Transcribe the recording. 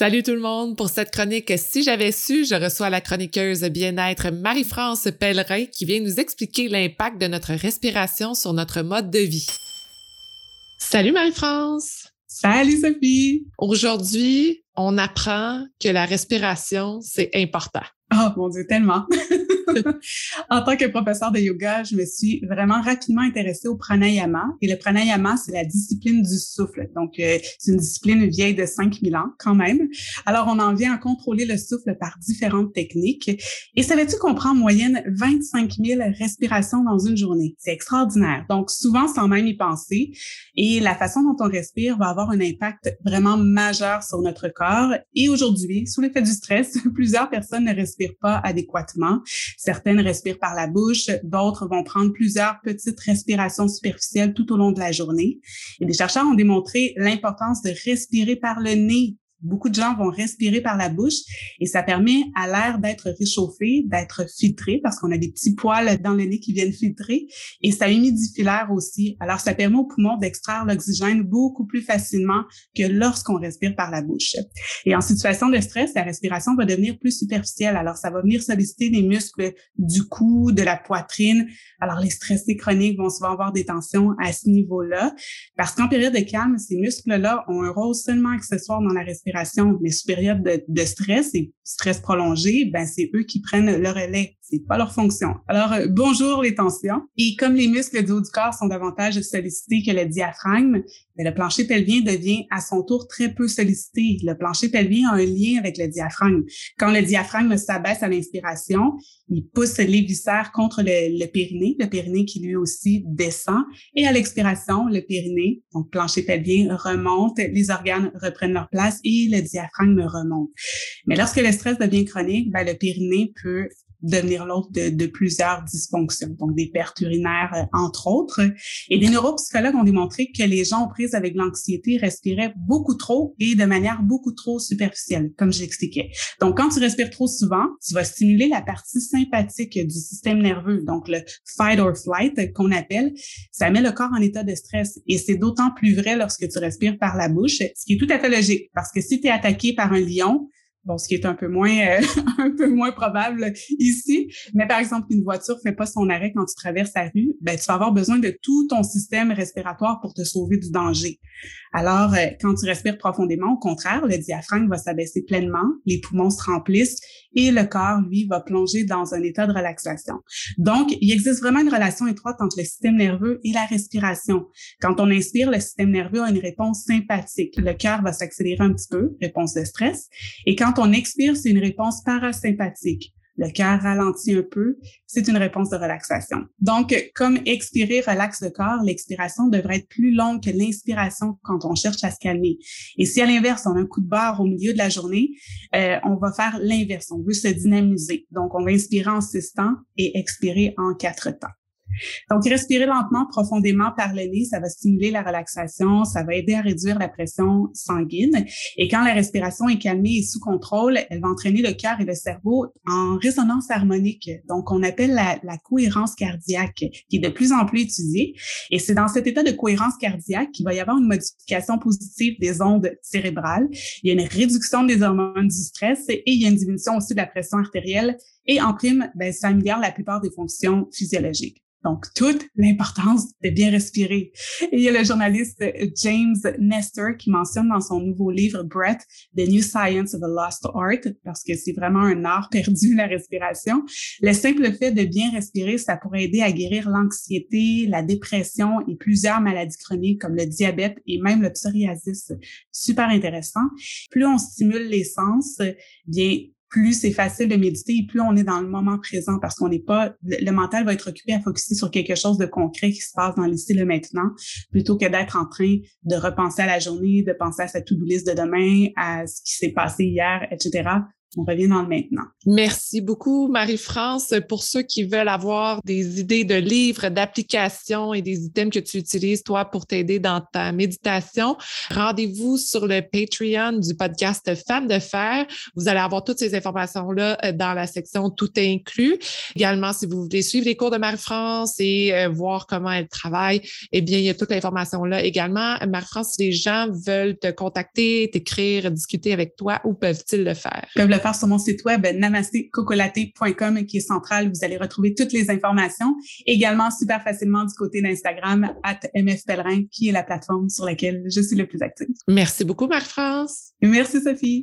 Salut tout le monde pour cette chronique. Si j'avais su, je reçois la chroniqueuse bien-être Marie-France Pellerin qui vient nous expliquer l'impact de notre respiration sur notre mode de vie. Salut Marie-France. Salut Sophie. Aujourd'hui, on apprend que la respiration, c'est important. Oh mon Dieu, tellement. en tant que professeur de yoga, je me suis vraiment rapidement intéressée au pranayama. Et le pranayama, c'est la discipline du souffle. Donc, euh, c'est une discipline vieille de 5000 ans quand même. Alors, on en vient à contrôler le souffle par différentes techniques. Et savais-tu qu'on prend en moyenne 25 000 respirations dans une journée? C'est extraordinaire. Donc, souvent, sans même y penser. Et la façon dont on respire va avoir un impact vraiment majeur sur notre corps. Et aujourd'hui, sous l'effet du stress, plusieurs personnes ne respirent pas adéquatement. Certaines respirent par la bouche, d'autres vont prendre plusieurs petites respirations superficielles tout au long de la journée. Et des chercheurs ont démontré l'importance de respirer par le nez beaucoup de gens vont respirer par la bouche et ça permet à l'air d'être réchauffé, d'être filtré parce qu'on a des petits poils dans le nez qui viennent filtrer et ça humidifie l'air aussi. Alors, ça permet aux poumons d'extraire l'oxygène beaucoup plus facilement que lorsqu'on respire par la bouche. Et en situation de stress, la respiration va devenir plus superficielle. Alors, ça va venir solliciter les muscles du cou, de la poitrine. Alors, les stressés chroniques vont souvent avoir des tensions à ce niveau-là parce qu'en période de calme, ces muscles-là ont un rôle seulement accessoire dans la respiration mais sous période de, stress et stress prolongé, ben c'est eux qui prennent le relais. C'est pas leur fonction. Alors euh, bonjour les tensions. Et comme les muscles du haut du corps sont davantage sollicités que le diaphragme, le plancher pelvien devient à son tour très peu sollicité. Le plancher pelvien a un lien avec le diaphragme. Quand le diaphragme s'abaisse à l'inspiration, il pousse les viscères contre le, le périnée, le périnée qui lui aussi descend. Et à l'expiration, le périnée, donc plancher pelvien, remonte, les organes reprennent leur place et le diaphragme remonte. Mais lorsque le stress devient chronique, ben, le périnée peut devenir l'autre de, de, plusieurs dysfonctions, donc des pertes urinaires, euh, entre autres. Et des neuropsychologues ont démontré que les gens aux prises avec l'anxiété respiraient beaucoup trop et de manière beaucoup trop superficielle, comme j'expliquais. Donc, quand tu respires trop souvent, tu vas stimuler la partie sympathique du système nerveux, donc le fight or flight qu'on appelle. Ça met le corps en état de stress et c'est d'autant plus vrai lorsque tu respires par la bouche, ce qui est tout à fait logique parce que si tu es attaqué par un lion, Bon, ce qui est un peu moins euh, un peu moins probable ici, mais par exemple une voiture fait pas son arrêt quand tu traverses la rue, ben tu vas avoir besoin de tout ton système respiratoire pour te sauver du danger. Alors euh, quand tu respires profondément, au contraire, le diaphragme va s'abaisser pleinement, les poumons se remplissent et le corps lui va plonger dans un état de relaxation. Donc, il existe vraiment une relation étroite entre le système nerveux et la respiration. Quand on inspire, le système nerveux a une réponse sympathique. Le cœur va s'accélérer un petit peu, réponse de stress, et quand quand on expire, c'est une réponse parasympathique. Le cœur ralentit un peu, c'est une réponse de relaxation. Donc, comme expirer relaxe le corps, l'expiration devrait être plus longue que l'inspiration quand on cherche à se calmer. Et si à l'inverse, on a un coup de barre au milieu de la journée, euh, on va faire l'inverse. On veut se dynamiser. Donc, on va inspirer en six temps et expirer en quatre temps. Donc, respirer lentement, profondément par le nez, ça va stimuler la relaxation, ça va aider à réduire la pression sanguine. Et quand la respiration est calmée et sous contrôle, elle va entraîner le cœur et le cerveau en résonance harmonique. Donc, on appelle la, cohérence cardiaque, qui est de plus en plus étudiée. Et c'est dans cet état de cohérence cardiaque qu'il va y avoir une modification positive des ondes cérébrales. Il y a une réduction des hormones du stress et il y a une diminution aussi de la pression artérielle. Et en prime, ben, ça améliore la plupart des fonctions physiologiques. Donc, toute l'importance de bien respirer. Il y a le journaliste James Nestor qui mentionne dans son nouveau livre Breath, The New Science of a Lost Art, parce que c'est vraiment un art perdu, la respiration. Le simple fait de bien respirer, ça pourrait aider à guérir l'anxiété, la dépression et plusieurs maladies chroniques comme le diabète et même le psoriasis. Super intéressant. Plus on stimule les sens, bien, plus c'est facile de méditer et plus on est dans le moment présent parce qu'on n'est pas, le mental va être occupé à focuser sur quelque chose de concret qui se passe dans l'ici le maintenant plutôt que d'être en train de repenser à la journée, de penser à sa to-do list de demain, à ce qui s'est passé hier, etc. on revient dans le maintenant. Merci beaucoup, Marie-France. Pour ceux qui veulent avoir des idées de livres, d'applications et des items que tu utilises, toi, pour t'aider dans ta méditation, rendez-vous sur le Patreon du podcast Femmes de Fer. Vous allez avoir toutes ces informations-là euh, dans la section Tout est inclus. Également, si vous voulez suivre les cours de Marie-France et euh, voir comment elle travaille, eh bien, il y a toute l'information là également. Marie-France, si les gens veulent te contacter, t'écrire, discuter avec toi, où peuvent-ils le faire? Ils peuvent le faire sur mon site web namastécocolaté.com qui est central. Vous allez retrouver toutes les informations. Également, super facilement du côté d'Instagram, at mfpellerin, qui est la plateforme sur laquelle je suis le plus active. Merci beaucoup, Marie-France. Merci, Sophie.